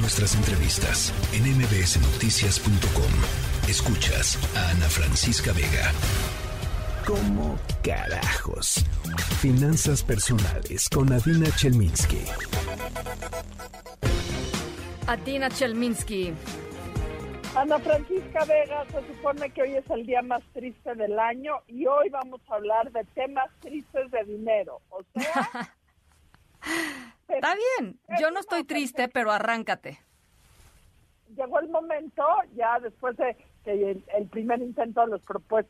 Nuestras entrevistas en mbsnoticias.com. Escuchas a Ana Francisca Vega. ¿Cómo carajos? Finanzas personales con Adina Chelminsky. Adina Chelminsky. Ana Francisca Vega, se supone que hoy es el día más triste del año y hoy vamos a hablar de temas tristes de dinero. O sea, Está bien, yo no estoy triste, pero arráncate. Llegó el momento, ya después de que el, primer intento de los,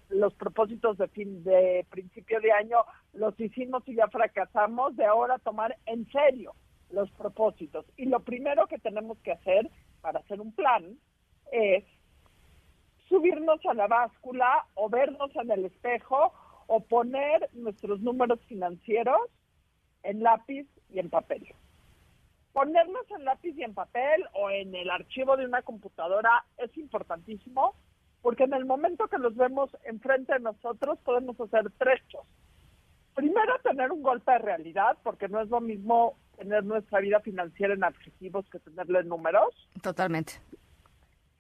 los propósitos de fin de principio de año los hicimos y ya fracasamos, de ahora tomar en serio los propósitos. Y lo primero que tenemos que hacer para hacer un plan es subirnos a la báscula o vernos en el espejo o poner nuestros números financieros en lápiz y en papel. Ponernos en lápiz y en papel o en el archivo de una computadora es importantísimo porque en el momento que los vemos enfrente de nosotros podemos hacer tres cosas. Primero, tener un golpe de realidad, porque no es lo mismo tener nuestra vida financiera en adjetivos que tenerle en números. Totalmente.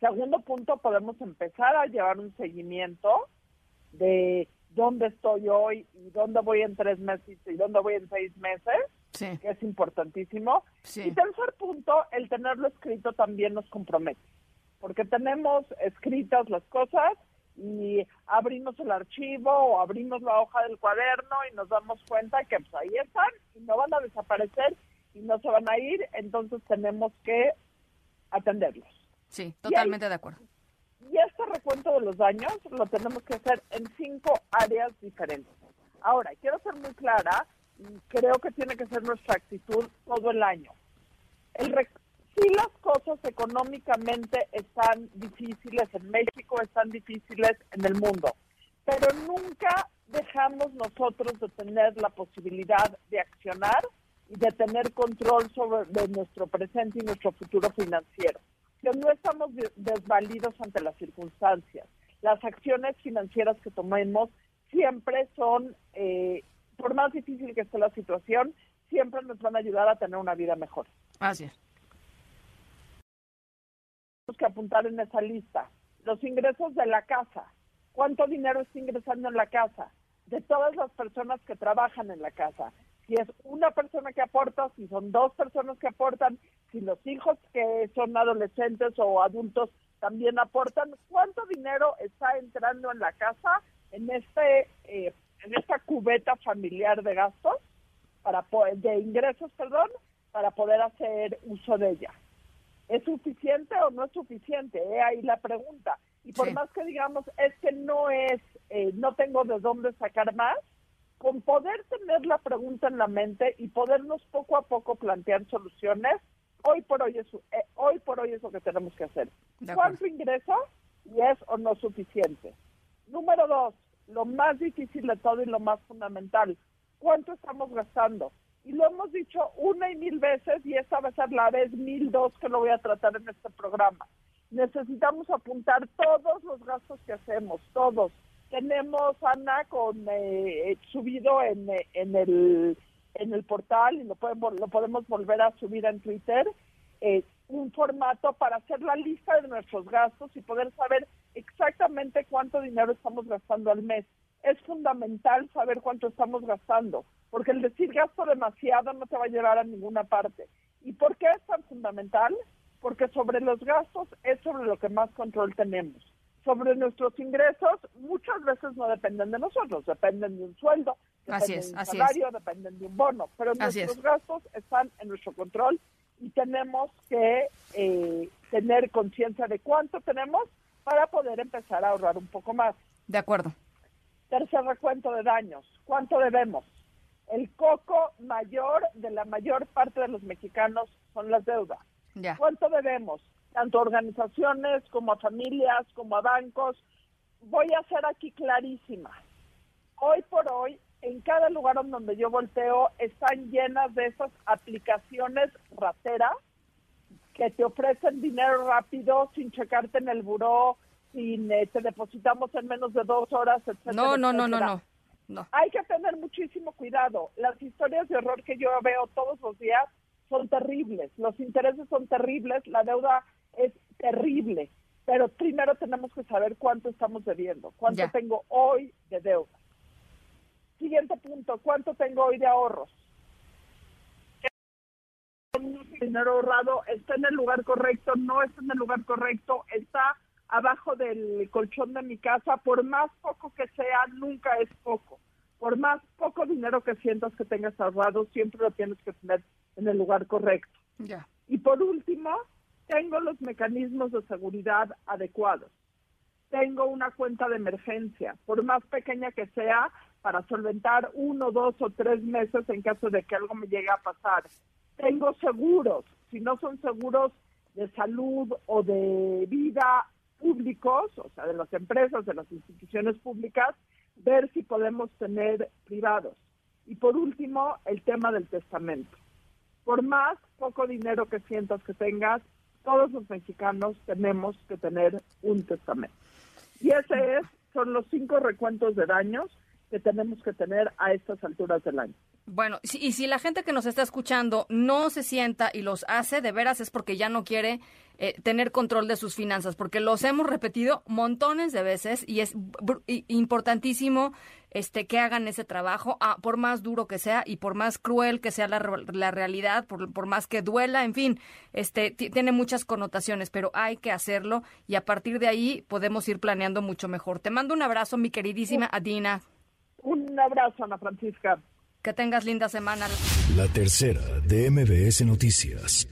Segundo punto, podemos empezar a llevar un seguimiento de dónde estoy hoy y dónde voy en tres meses y dónde voy en seis meses, que es importantísimo. Y tercer punto, el tenerlo escrito también nos compromete, porque tenemos escritas las cosas y abrimos el archivo o abrimos la hoja del cuaderno y nos damos cuenta que pues, ahí están y no van a desaparecer y no se van a ir, entonces tenemos que atenderlos. Sí, totalmente de acuerdo. Y este recuento de los daños lo tenemos que hacer en cinco áreas diferentes. Ahora, quiero ser muy clara, creo que tiene que ser nuestra actitud todo el año. El si las cosas económicamente están difíciles en México, están difíciles en el mundo, pero nunca dejamos nosotros de tener la posibilidad de accionar y de tener control sobre nuestro presente y nuestro futuro financiero que no estamos desvalidos ante las circunstancias. Las acciones financieras que tomemos siempre son, eh, por más difícil que esté la situación, siempre nos van a ayudar a tener una vida mejor. Así es. Tenemos que apuntar en esa lista los ingresos de la casa. ¿Cuánto dinero está ingresando en la casa? De todas las personas que trabajan en la casa si es una persona que aporta, si son dos personas que aportan, si los hijos que son adolescentes o adultos también aportan, cuánto dinero está entrando en la casa en este eh, en esta cubeta familiar de gastos para de ingresos, perdón, para poder hacer uso de ella. ¿Es suficiente o no es suficiente? ahí la pregunta. Y por más que digamos es que no es, eh, no tengo de dónde sacar más, con poder tener la pregunta en la mente y podernos poco a poco plantear soluciones, hoy por hoy es, eh, hoy por hoy es lo que tenemos que hacer. ¿Cuánto ingreso y es o no suficiente? Número dos, lo más difícil de todo y lo más fundamental, ¿cuánto estamos gastando? Y lo hemos dicho una y mil veces y esta va a ser la vez mil dos que lo voy a tratar en este programa. Necesitamos apuntar todos los gastos que hacemos, todos, tenemos, Ana, con eh, subido en, eh, en, el, en el portal y lo podemos, lo podemos volver a subir en Twitter, eh, un formato para hacer la lista de nuestros gastos y poder saber exactamente cuánto dinero estamos gastando al mes. Es fundamental saber cuánto estamos gastando, porque el decir gasto demasiado no te va a llevar a ninguna parte. ¿Y por qué es tan fundamental? Porque sobre los gastos es sobre lo que más control tenemos sobre nuestros ingresos muchas veces no dependen de nosotros, dependen de un sueldo, dependen de un salario, dependen de un bono, pero nuestros gastos están en nuestro control y tenemos que eh, tener conciencia de cuánto tenemos para poder empezar a ahorrar un poco más. De acuerdo. Tercer recuento de daños. ¿Cuánto debemos? El coco mayor de la mayor parte de los mexicanos son las deudas. ¿Cuánto debemos? tanto a organizaciones como a familias, como a bancos. Voy a ser aquí clarísima. Hoy por hoy, en cada lugar donde yo volteo, están llenas de esas aplicaciones rateras que te ofrecen dinero rápido sin checarte en el buró, sin eh, te depositamos en menos de dos horas, etcétera. No, no, no, no, no, no. Hay que tener muchísimo cuidado. Las historias de horror que yo veo todos los días son terribles, los intereses son terribles, la deuda es terrible, pero primero tenemos que saber cuánto estamos debiendo, cuánto tengo hoy de deuda. Siguiente punto, ¿cuánto tengo hoy de ahorros? dinero ahorrado está en el lugar correcto, no está en el lugar correcto, está abajo del colchón de mi casa, por más poco que sea, nunca es poco. Por más poco dinero que sientas que tengas ahorrado, siempre lo tienes que tener en el lugar correcto. Y por último, tengo los mecanismos de seguridad adecuados. Tengo una cuenta de emergencia, por más pequeña que sea, para solventar uno, dos o tres meses en caso de que algo me llegue a pasar. Tengo seguros, si no son seguros de salud o de vida públicos, o sea, de las empresas, de las instituciones públicas, ver si podemos tener privados. Y por último, el tema del testamento. Por más poco dinero que sientas que tengas, todos los mexicanos tenemos que tener un testamento. Y ese es, son los cinco recuentos de daños que tenemos que tener a estas alturas del año. Bueno, y si la gente que nos está escuchando no se sienta y los hace, de veras es porque ya no quiere eh, tener control de sus finanzas, porque los hemos repetido montones de veces y es importantísimo este que hagan ese trabajo, ah, por más duro que sea y por más cruel que sea la, la realidad, por, por, más que duela, en fin, este tiene muchas connotaciones, pero hay que hacerlo y a partir de ahí podemos ir planeando mucho mejor. Te mando un abrazo, mi queridísima Adina. Un abrazo, Ana Francisca. Que tengas linda semana. La tercera de MBS Noticias.